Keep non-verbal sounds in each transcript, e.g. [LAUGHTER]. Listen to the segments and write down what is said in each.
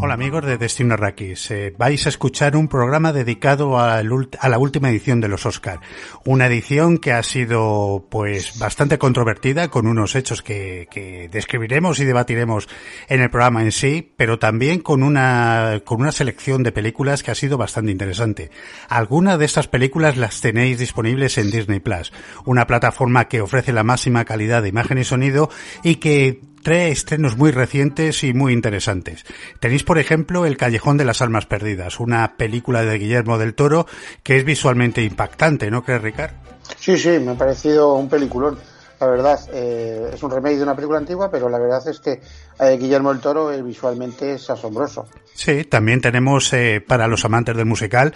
Hola amigos de Destino Arrakis. Eh, vais a escuchar un programa dedicado a la última edición de los Oscar. Una edición que ha sido pues bastante controvertida con unos hechos que, que describiremos y debatiremos en el programa en sí, pero también con una, con una selección de películas que ha sido bastante interesante. Algunas de estas películas las tenéis disponibles en Disney Plus, una plataforma que ofrece la máxima calidad de imagen y sonido y que trae estrenos muy recientes y muy interesantes. Tenéis, por ejemplo, El Callejón de las Almas Perdidas, una película de Guillermo del Toro que es visualmente impactante, ¿no crees, Ricard? Sí, sí, me ha parecido un peliculón. La verdad, eh, es un remake de una película antigua, pero la verdad es que eh, Guillermo del Toro eh, visualmente es asombroso. Sí, también tenemos, eh, para los amantes del musical,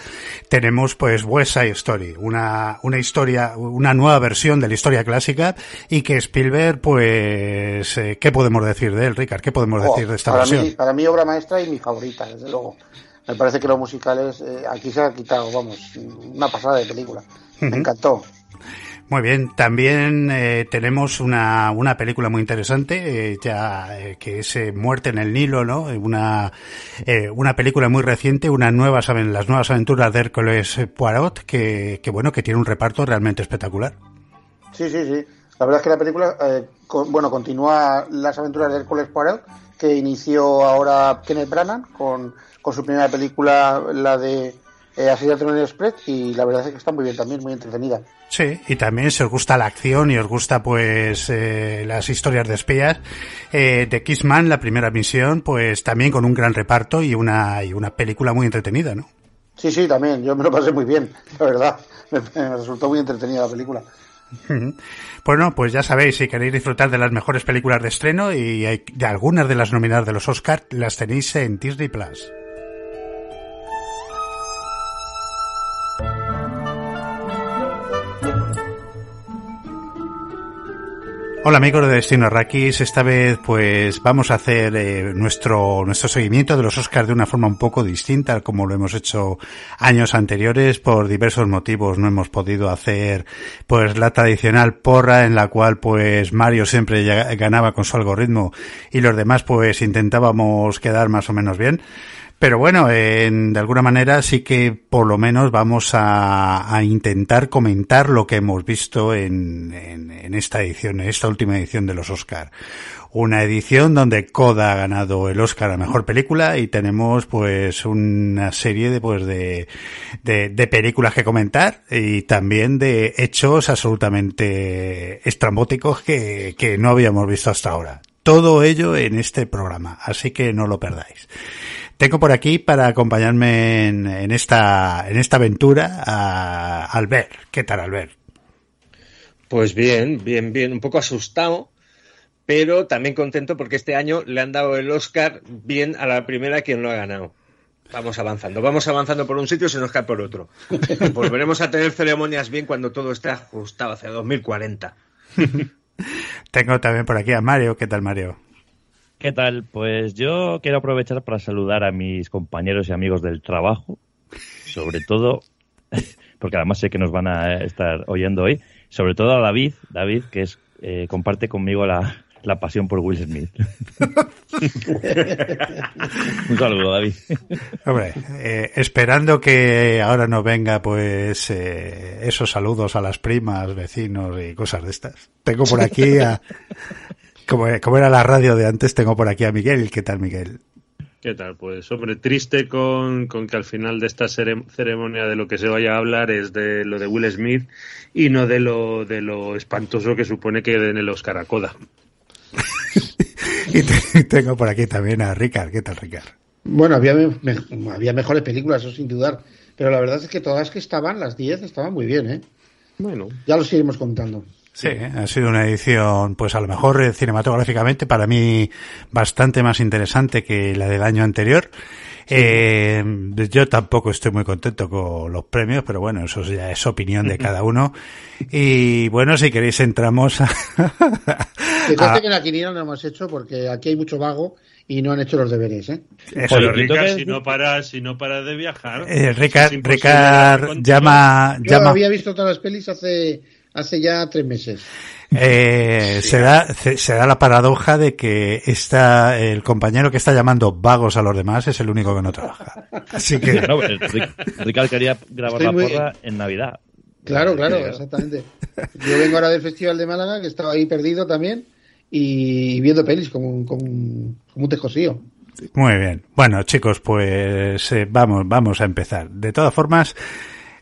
tenemos pues West Side Story, una, una historia, una nueva versión de la historia clásica y que Spielberg, pues, ¿qué podemos decir de él, Ricard? ¿Qué podemos Oh, decir de esta para, versión? mí, para mí, obra maestra y mi favorita, desde luego. Me parece que los musicales, aquí se ha quitado, vamos, una pasada de película. Me encantó. Muy bien, también eh, tenemos una, una película muy interesante, eh, ya eh, que es eh, Muerte en el Nilo, ¿no? Una, una película muy reciente, una nuevas, aven- las nuevas aventuras de Hércules Poirot, que, que bueno, que tiene un reparto realmente espectacular. Sí, sí, sí. La verdad es que la película, con- bueno, continúa las aventuras de Hércules Poirot, que inició ahora Kenneth Branagh con, con su primera película, la de eh, Asesinato en el Express, y la verdad es que está muy bien también, muy entretenida. Sí, y también si os gusta la acción y os gusta pues eh, las historias de espías, eh, de Kissman, la primera misión, pues también con un gran reparto y una, y una película muy entretenida, ¿no? Sí, sí, también. Yo me lo pasé muy bien, la verdad. Me, me resultó muy entretenida la película. Bueno, pues ya sabéis, si queréis disfrutar de las mejores películas de estreno y de algunas de las nominadas de los Oscar, las tenéis en Disney Plus. Hola amigos de Destino Arrakis, esta vez pues vamos a hacer eh, nuestro nuestro seguimiento de los Oscars de una forma un poco distinta como lo hemos hecho años anteriores por diversos motivos no hemos podido hacer pues la tradicional porra en la cual pues Mario siempre ganaba con su algoritmo y los demás pues intentábamos quedar más o menos bien. Pero bueno, en- de alguna manera sí que por lo menos vamos a, a intentar comentar lo que hemos visto en, en- en esta edición, en esta última edición de los Oscar. Una edición donde Coda ha ganado el Oscar a Mejor Película y tenemos pues una serie de pues de, de, de películas que comentar y también de hechos absolutamente estrambóticos que, que no habíamos visto hasta ahora. Todo ello en este programa, así que no lo perdáis. Tengo por aquí para acompañarme en, en esta en esta aventura a Albert. ¿Qué tal, Albert? Pues bien, bien, bien, un poco asustado, pero también contento porque este año le han dado el Oscar bien a la primera quien lo ha ganado. Vamos avanzando, vamos avanzando por un sitio y se nos cae por otro. [LAUGHS] Volveremos a tener ceremonias bien cuando todo esté ajustado hacia 2040. [LAUGHS] Tengo también por aquí a Mario. ¿Qué tal, Mario? ¿Qué tal? Pues yo quiero aprovechar para saludar a mis compañeros y amigos del trabajo, sobre todo, [LAUGHS] porque además sé que nos van a estar oyendo hoy, sobre todo a David, David que es eh, comparte conmigo la, la pasión por Will Smith. [LAUGHS] Un saludo, David. Hombre, eh, esperando que ahora no venga pues eh, esos saludos a las primas, vecinos y cosas de estas. Tengo por aquí a... Como, como era la radio de antes, tengo por aquí a Miguel. ¿Qué tal, Miguel? ¿Qué tal? Pues hombre, triste con, con que al final de esta cere- ceremonia de lo que se vaya a hablar es de lo de Will Smith y no de lo, de lo espantoso que supone que den el Oscar a Coda. [LAUGHS] Y te- tengo por aquí también a Ricard. ¿Qué tal, Ricard? Bueno, había, me- había mejores películas, eso sin dudar. Pero la verdad es que todas las que estaban, las 10, estaban muy bien, ¿eh? Bueno, Ya los iremos contando. Sí, ha sido una edición, pues a lo mejor eh, cinematográficamente para mí bastante más interesante que la del año anterior. Eh, yo tampoco estoy muy contento con los premios, pero bueno, eso ya es opinión de cada uno. [LAUGHS] Y bueno, si queréis entramos a... [LAUGHS] Que conste que en la quiniela no hemos hecho porque aquí hay mucho vago y no han hecho los deberes, ¿eh? Eso, Pero Oye, Ricard, ¿tú qué- si no para, si no para de viajar. eh, Ricard, Ricard contigo. llama, Yo llama, había visto todas las pelis hace, hace ya tres meses. eh, se da, se, se da la paradoja de que está, el compañero que está llamando vagos a los demás es el único que no trabaja. Así que, [LAUGHS] Ric- Ricardo quería grabar Estoy la muy- porra en Navidad. Claro, claro, exactamente. Yo vengo ahora del Festival de Málaga, que estaba ahí perdido también, y viendo pelis como, un- como, un- como un tejosío. Muy bien. Bueno, chicos, pues eh, vamos, vamos a empezar. De todas formas,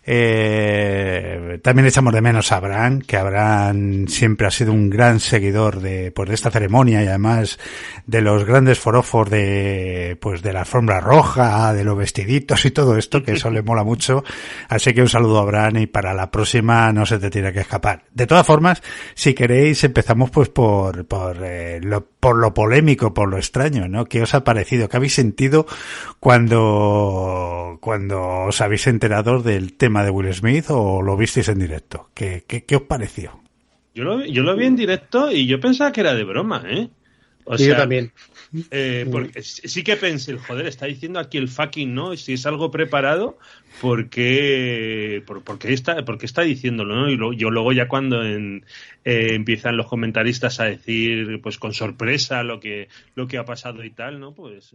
eh, también echamos de menos a Abraham, que Abraham siempre ha sido un gran seguidor de, pues, de esta ceremonia y además de los grandes forofos de, pues, de la alfombra roja, de los vestiditos y todo esto, que eso le mola mucho. Así que un saludo a Abraham y para la próxima no se te tiene que escapar. De todas formas, si queréis, empezamos pues por, por, eh, lo, por lo polémico, por lo extraño, ¿no? ¿Qué os ha parecido? ¿Qué habéis sentido cuando, cuando os habéis enterado del tema de Will Smith o lo visteis en directo? ¿Qué, qué, qué os pareció? Yo lo, yo lo vi en directo y yo pensaba que era de broma, ¿eh? O yo también. eh, porque sí sí que pensé, joder, está diciendo aquí el fucking no, si es algo preparado, ¿por qué, por, por qué está, por qué está diciéndolo? ¿no? Y lo- yo luego ya cuando en- eh, empiezan los comentaristas a decir, pues con sorpresa lo que, lo que ha pasado y tal, ¿no? Pues...